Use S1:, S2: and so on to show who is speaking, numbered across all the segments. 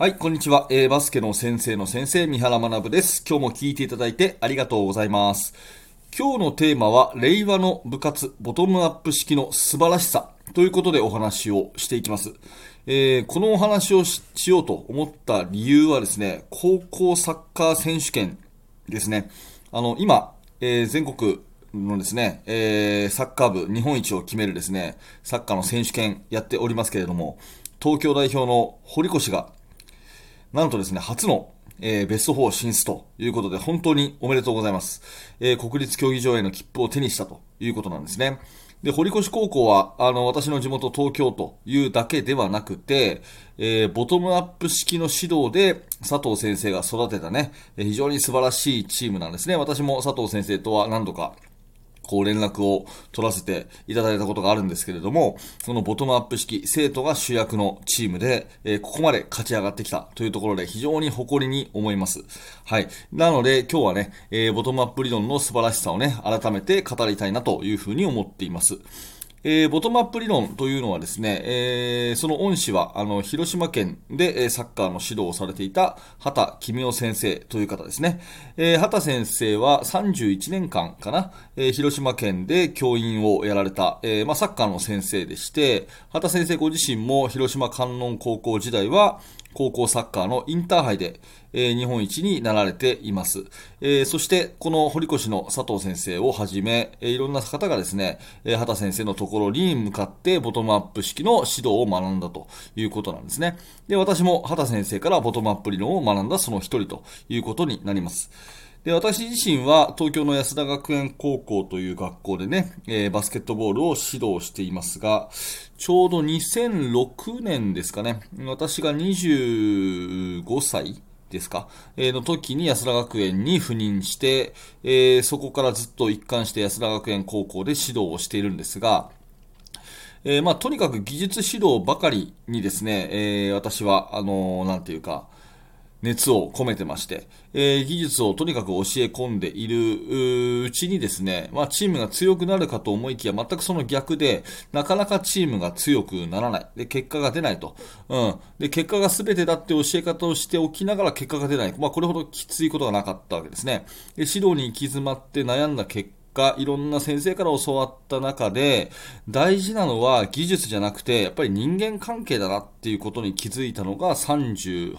S1: はい、こんにちは。えー、バスケの先生の先生、三原学です。今日も聞いていただいてありがとうございます。今日のテーマは、令和の部活、ボトムアップ式の素晴らしさということでお話をしていきます。えー、このお話をしようと思った理由はですね、高校サッカー選手権ですね。あの、今、えー、全国のですね、えー、サッカー部日本一を決めるですね、サッカーの選手権やっておりますけれども、東京代表の堀越が、なんとですね、初の、えー、ベスト4進出ということで、本当におめでとうございます。えー、国立競技場への切符を手にしたということなんですね。で、堀越高校は、あの、私の地元東京というだけではなくて、えー、ボトムアップ式の指導で佐藤先生が育てたね、非常に素晴らしいチームなんですね。私も佐藤先生とは何度かこう連絡を取らせていただいたことがあるんですけれども、そのボトムアップ式、生徒が主役のチームで、えー、ここまで勝ち上がってきたというところで非常に誇りに思います。はい。なので今日はね、えー、ボトムアップ理論の素晴らしさをね、改めて語りたいなというふうに思っています。えー、ボトムアップ理論というのはですね、えー、その恩師は、あの、広島県で、サッカーの指導をされていた、畑君夫先生という方ですね。えー、畑先生は31年間かな、えー、広島県で教員をやられた、えー、まあ、サッカーの先生でして、畑先生ご自身も広島観音高校時代は、高校サッカーのインターハイで、えー、日本一になられています。えー、そして、この堀越の佐藤先生をはじめ、えー、いろんな方がですね、えー、畑先生のところに向かってボトムアップ式の指導を学んだということなんですね。で、私も畑先生からボトムアップ理論を学んだその一人ということになります。で、私自身は東京の安田学園高校という学校でね、えー、バスケットボールを指導していますが、ちょうど2006年ですかね、私が25歳ですか、えー、の時に安田学園に赴任して、えー、そこからずっと一貫して安田学園高校で指導をしているんですが、え、まあ、とにかく技術指導ばかりにですね、え、私は、あのー、なんていうか、熱を込めてまして、えー、技術をとにかく教え込んでいるうちにですね、まあ、チームが強くなるかと思いきや、全くその逆で、なかなかチームが強くならない。で、結果が出ないと。うん。で、結果が全てだって教え方をしておきながら結果が出ない。まあ、これほどきついことがなかったわけですね。で、指導に行き詰まって悩んだ結果、いろんな先生から教わった中で、大事なのは技術じゃなくて、やっぱり人間関係だなっていうことに気づいたのが38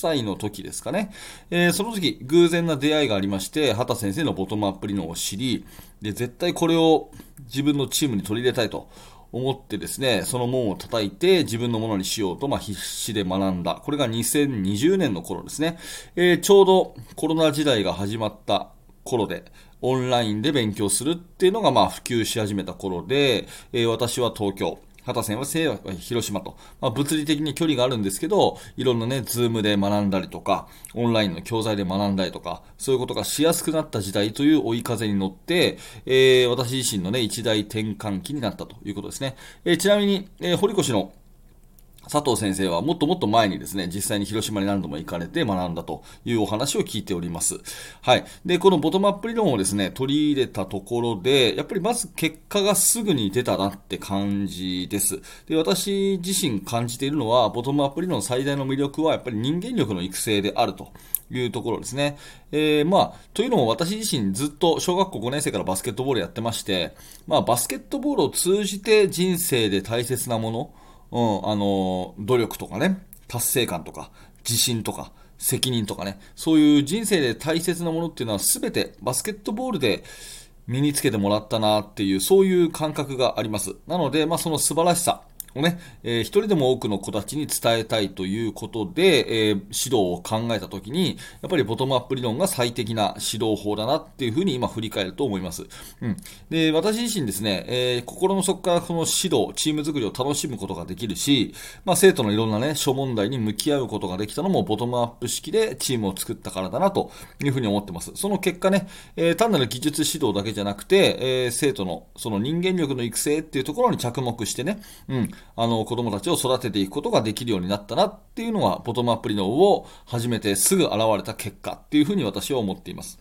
S1: 歳の時ですかね。えー、その時、偶然な出会いがありまして、畑先生のボトムアップ理論を知り、で、絶対これを自分のチームに取り入れたいと。思ってですね、その門を叩いて自分のものにしようと、まあ、必死で学んだ。これが2020年の頃ですね。えー、ちょうどコロナ時代が始まった頃で、オンラインで勉強するっていうのがまあ普及し始めた頃で、えー、私は東京、畑線は西は広島と、まあ、物理的に距離があるんですけど、いろんなね、ズームで学んだりとか、オンラインの教材で学んだりとか、そういうことがしやすくなった時代という追い風に乗って、えー、私自身のね、一大転換期になったということですね。えー、ちなみに、えー、堀越の佐藤先生はもっともっと前にですね、実際に広島に何度も行かれて学んだというお話を聞いております。はい。で、このボトムアップ理論をですね、取り入れたところで、やっぱりまず結果がすぐに出たなって感じです。で、私自身感じているのは、ボトムアップ理論最大の魅力はやっぱり人間力の育成であると。いうところですね。えー、まあ、というのも私自身ずっと小学校5年生からバスケットボールやってまして、まあ、バスケットボールを通じて人生で大切なもの、うん、あの、努力とかね、達成感とか、自信とか、責任とかね、そういう人生で大切なものっていうのは全てバスケットボールで身につけてもらったなっていう、そういう感覚があります。なので、まあ、その素晴らしさ、をね、えー、一人でも多くの子たちに伝えたいということで、えー、指導を考えたときに、やっぱりボトムアップ理論が最適な指導法だなっていうふうに今振り返ると思います。うん。で、私自身ですね、えー、心の底からこの指導、チーム作りを楽しむことができるし、まあ、生徒のいろんなね、諸問題に向き合うことができたのもボトムアップ式でチームを作ったからだなというふうに思ってます。その結果ね、えー、単なる技術指導だけじゃなくて、えー、生徒のその人間力の育成っていうところに着目してね、うん、あの、子供たちを育てていくことができるようになったなっていうのは、ボトムアップ理論を始めてすぐ現れた結果っていうふうに私は思っています。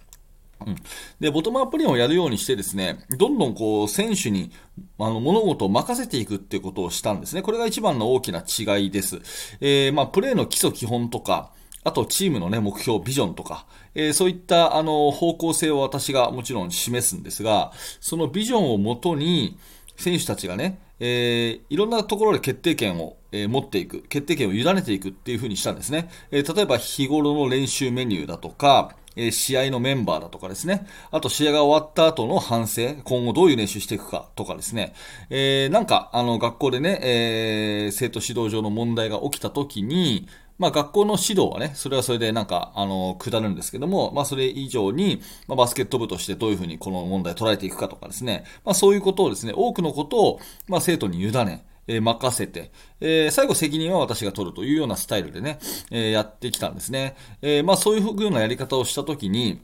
S1: うん、で、ボトムアップ理論をやるようにしてですね、どんどんこう、選手に、あの、物事を任せていくっていうことをしたんですね。これが一番の大きな違いです。えー、まあ、プレーの基礎基本とか、あと、チームのね、目標、ビジョンとか、えー、そういった、あの、方向性を私がもちろん示すんですが、そのビジョンをもとに、選手たちがね、えー、いろんなところで決定権を、えー、持っていく、決定権を委ねていくっていうふうにしたんですね。えー、例えば日頃の練習メニューだとか、えー、試合のメンバーだとかですね。あと試合が終わった後の反省、今後どういう練習していくかとかですね。えー、なんか、あの、学校でね、えー、生徒指導上の問題が起きた時に、まあ学校の指導はね、それはそれでなんか、あの、下るんですけども、まあそれ以上に、まあバスケット部としてどういうふうにこの問題を捉えていくかとかですね、まあそういうことをですね、多くのことを、まあ生徒に委ね、え、任せて、え、最後責任は私が取るというようなスタイルでね、え、やってきたんですね。えまあそういうふうなやり方をしたときに、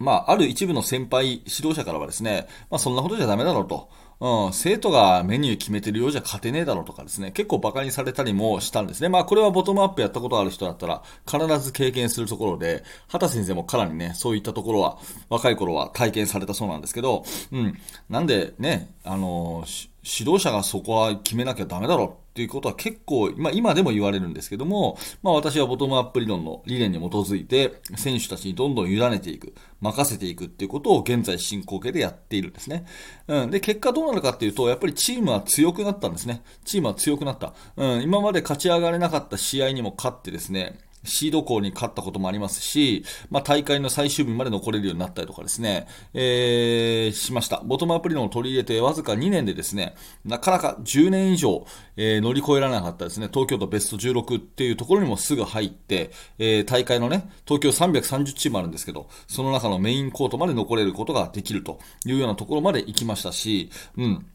S1: まあ、ある一部の先輩、指導者からはですね、まあ、そんなことじゃダメだろうと。うん、生徒がメニュー決めてるようじゃ勝てねえだろうとかですね、結構馬鹿にされたりもしたんですね。まあこれはボトムアップやったことある人だったら必ず経験するところで、畑先生もかなりね、そういったところは若い頃は体験されたそうなんですけど、うん、なんでね、あのー指導者がそこは決めなきゃダメだろっていうことは結構、まあ今でも言われるんですけども、まあ私はボトムアップ理論の理念に基づいて、選手たちにどんどん委ねていく、任せていくっていうことを現在進行形でやっているんですね。うん。で、結果どうなるかっていうと、やっぱりチームは強くなったんですね。チームは強くなった。うん。今まで勝ち上がれなかった試合にも勝ってですね、シード校に勝ったこともありますし、まあ、大会の最終日まで残れるようになったりとかですね、えー、しました。ボトムアプ理論を取り入れてわずか2年でですね、なかなか10年以上、えー、乗り越えられなかったですね、東京都ベスト16っていうところにもすぐ入って、えー、大会のね、東京330チームあるんですけど、その中のメインコートまで残れることができるというようなところまで行きましたし、うん。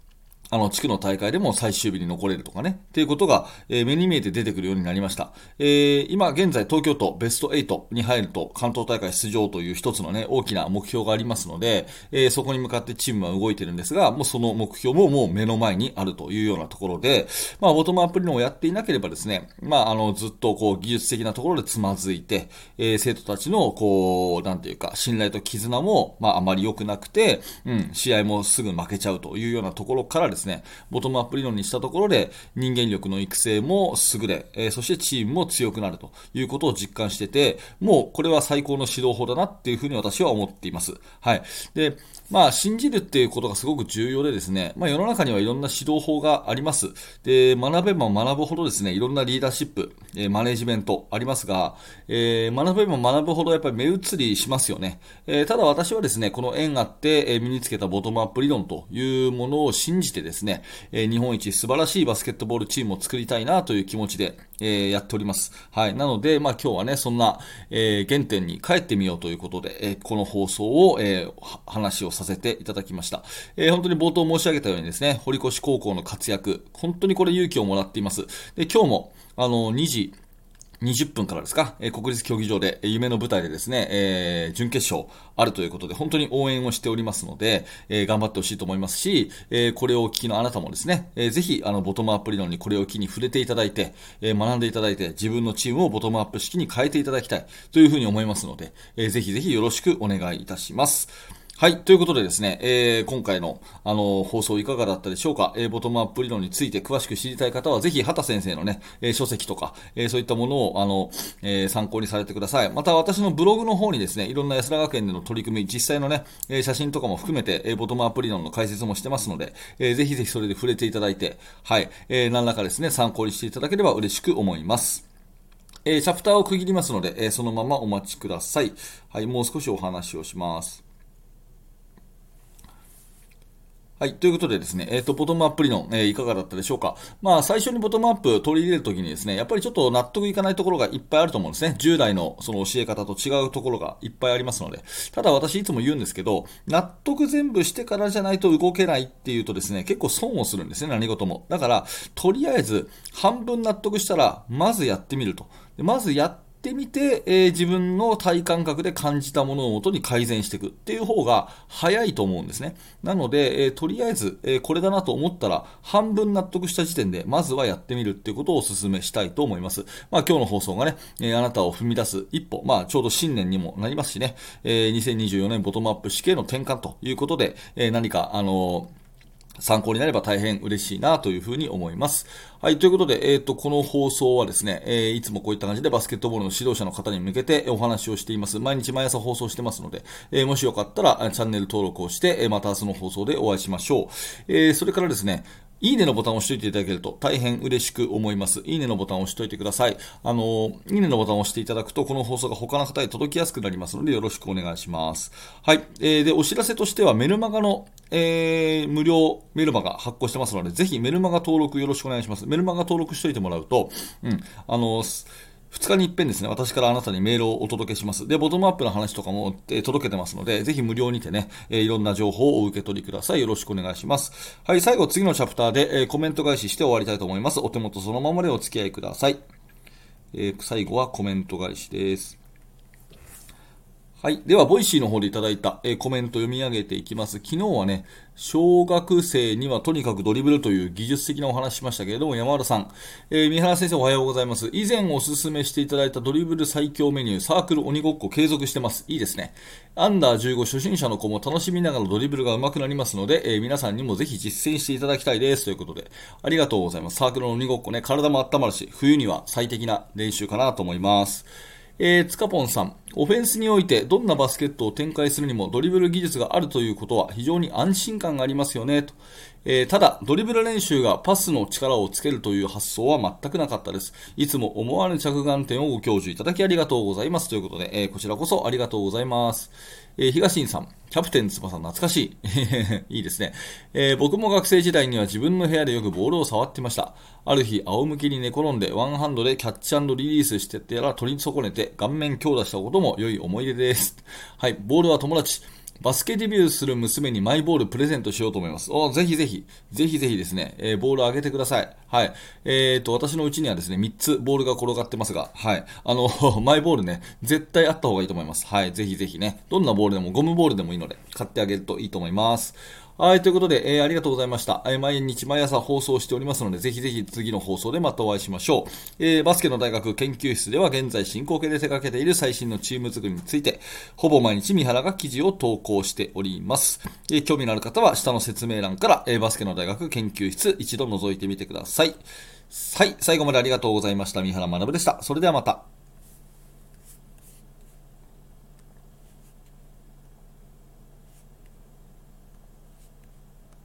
S1: あの、地区の大会でも最終日に残れるとかね、っていうことが、えー、目に見えて出てくるようになりました。えー、今現在東京都ベスト8に入ると関東大会出場という一つのね、大きな目標がありますので、えー、そこに向かってチームは動いてるんですが、もうその目標ももう目の前にあるというようなところで、まあ、ボトムアップ理論をやっていなければですね、まあ、あの、ずっとこう、技術的なところでつまずいて、えー、生徒たちの、こう、なんていうか、信頼と絆も、まあ、あまり良くなくて、うん、試合もすぐ負けちゃうというようなところからですね、ボトムアップ理論にしたところで、人間力の育成も優れ、えー、そしてチームも強くなるということを実感してて、もうこれは最高の指導法だなっていうふうに私は思っています。はい。で、まあ、信じるっていうことがすごく重要でですね、まあ、世の中にはいろんな指導法があります。で、学べば学ぶほどですね、いろんなリーダーシップ、えー、マネジメントありますが、えー、学べば学ぶほどやっぱり目移りしますよね。えー、ただ私はですね、この縁あって、身につけたボトムアップ理論というものを信じてですね、え日本一素晴らしいバスケットボールチームを作りたいなという気持ちで、えやっております。はい。なので、まあ今日はね、そんな、え原点に帰ってみようということで、えこの放送を、え話をさせていただきました。え本当に冒頭申し上げたようにですね、堀越高校の活躍、本当にこれ勇気をもらっています。で、今日も、あの、2時、20分からですか、え、国立競技場で、夢の舞台でですね、えー、準決勝あるということで、本当に応援をしておりますので、えー、頑張ってほしいと思いますし、えー、これをお聞きのあなたもですね、えー、ぜひ、あの、ボトムアップ理論にこれを機に触れていただいて、え、学んでいただいて、自分のチームをボトムアップ式に変えていただきたいというふうに思いますので、えー、ぜひぜひよろしくお願いいたします。はい。ということでですね、えー、今回の、あの、放送いかがだったでしょうか、えー、ボトムアップ理論について詳しく知りたい方は、ぜひ、畑先生のね、えー、書籍とか、えー、そういったものを、あの、えー、参考にされてください。また、私のブログの方にですね、いろんな安田学園での取り組み、実際のね、えー、写真とかも含めて、えー、ボトムアップ理論の解説もしてますので、えー、ぜひぜひそれで触れていただいて、はい、えー、何らかですね、参考にしていただければ嬉しく思います。えー、チャプターを区切りますので、えー、そのままお待ちください。はい、もう少しお話をします。はい。ということでですね、えっ、ー、と、ボトムアップ理論、えー、いかがだったでしょうか。まあ、最初にボトムアップ取り入れるときにですね、やっぱりちょっと納得いかないところがいっぱいあると思うんですね。従来のその教え方と違うところがいっぱいありますので。ただ私いつも言うんですけど、納得全部してからじゃないと動けないっていうとですね、結構損をするんですね、何事も。だから、とりあえず、半分納得したら、まずやってみると。でまずやっってみて、えー、自分の体感覚で感じたものをもとに改善していくっていう方が早いと思うんですね。なので、えー、とりあえず、えー、これだなと思ったら、半分納得した時点で、まずはやってみるっていうことをお勧めしたいと思います。まあ今日の放送がね、え、あなたを踏み出す一歩、まあちょうど新年にもなりますしね、え、2024年ボトムアップ死刑の転換ということで、え、何か、あの参考になれば大変嬉しいなというふうに思います。はい、ということで、えっ、ー、と、この放送はですね、えー、いつもこういった感じでバスケットボールの指導者の方に向けてお話をしています。毎日毎朝放送してますので、えー、もしよかったらチャンネル登録をして、また明日の放送でお会いしましょう。えそれからですね、いいねのボタンを押しといていただけると大変嬉しく思います。いいねのボタンを押しといてください。あの、いいねのボタンを押していただくと、この放送が他の方へ届きやすくなりますので、よろしくお願いします。はい。えー、で、お知らせとしては、メルマガの、えー、無料メルマガ発行してますので、ぜひメルマガ登録よろしくお願いします。メルマガ登録しといてもらうと、うん、あの、2日に一遍ですね、私からあなたにメールをお届けします。で、ボトムアップの話とかも、え、届けてますので、ぜひ無料にてね、え、いろんな情報をお受け取りください。よろしくお願いします。はい、最後、次のチャプターで、え、コメント返しして終わりたいと思います。お手元そのままでお付き合いください。え、最後はコメント返しです。はい。では、 Voicy の方でいただいた、えー、コメント読み上げていきます。昨日はね、小学生にはとにかくドリブルという技術的なお話しましたけれども、山田さん、えー、三原先生おはようございます。以前お勧めしていただいたドリブル最強メニュー、サークル鬼ごっこ継続してます。いいですね。アンダー15初心者の子も楽しみながらドリブルが上手くなりますので、えー、皆さんにもぜひ実践していただきたいです。ということで、ありがとうございます。サークルの鬼ごっこね、体も温まるし、冬には最適な練習かなと思います。えー、つかぽんさん、オフェンスにおいてどんなバスケットを展開するにもドリブル技術があるということは非常に安心感がありますよねと、えー、ただ、ドリブル練習がパスの力をつけるという発想は全くなかったです。いつも思わぬ着眼点をご教授いただきありがとうございます。ということで、えー、こちらこそありがとうございます。えー、東院さん、キャプテン翼懐かしい。いいですね、えー、僕も学生時代には自分の部屋でよくボールを触ってました。ある日、仰向けに寝転んでワンハンドでキャッチリリースしてたら取り損ねて顔面強打したことも良い思い出です。はい、ボールは友達。バスケデビューする娘にマイボールプレゼントしようと思います。おぜひぜひ、ぜひぜひですね、えー、ボールあげてください。はい。えー、と、私のうちにはですね、3つボールが転がってますが、はい。あの、マイボールね、絶対あった方がいいと思います。はい。ぜひぜひね、どんなボールでも、ゴムボールでもいいので、買ってあげるといいと思います。はい、ということで、えー、ありがとうございました。えー、毎日毎朝放送しておりますので、ぜひぜひ次の放送でまたお会いしましょう。えー、バスケの大学研究室では現在進行形で手掛けている最新のチーム作りについて、ほぼ毎日三原が記事を投稿しております。えー、興味のある方は下の説明欄から、えー、バスケの大学研究室一度覗いてみてください。はい、最後までありがとうございました。三原学でした。それではまた。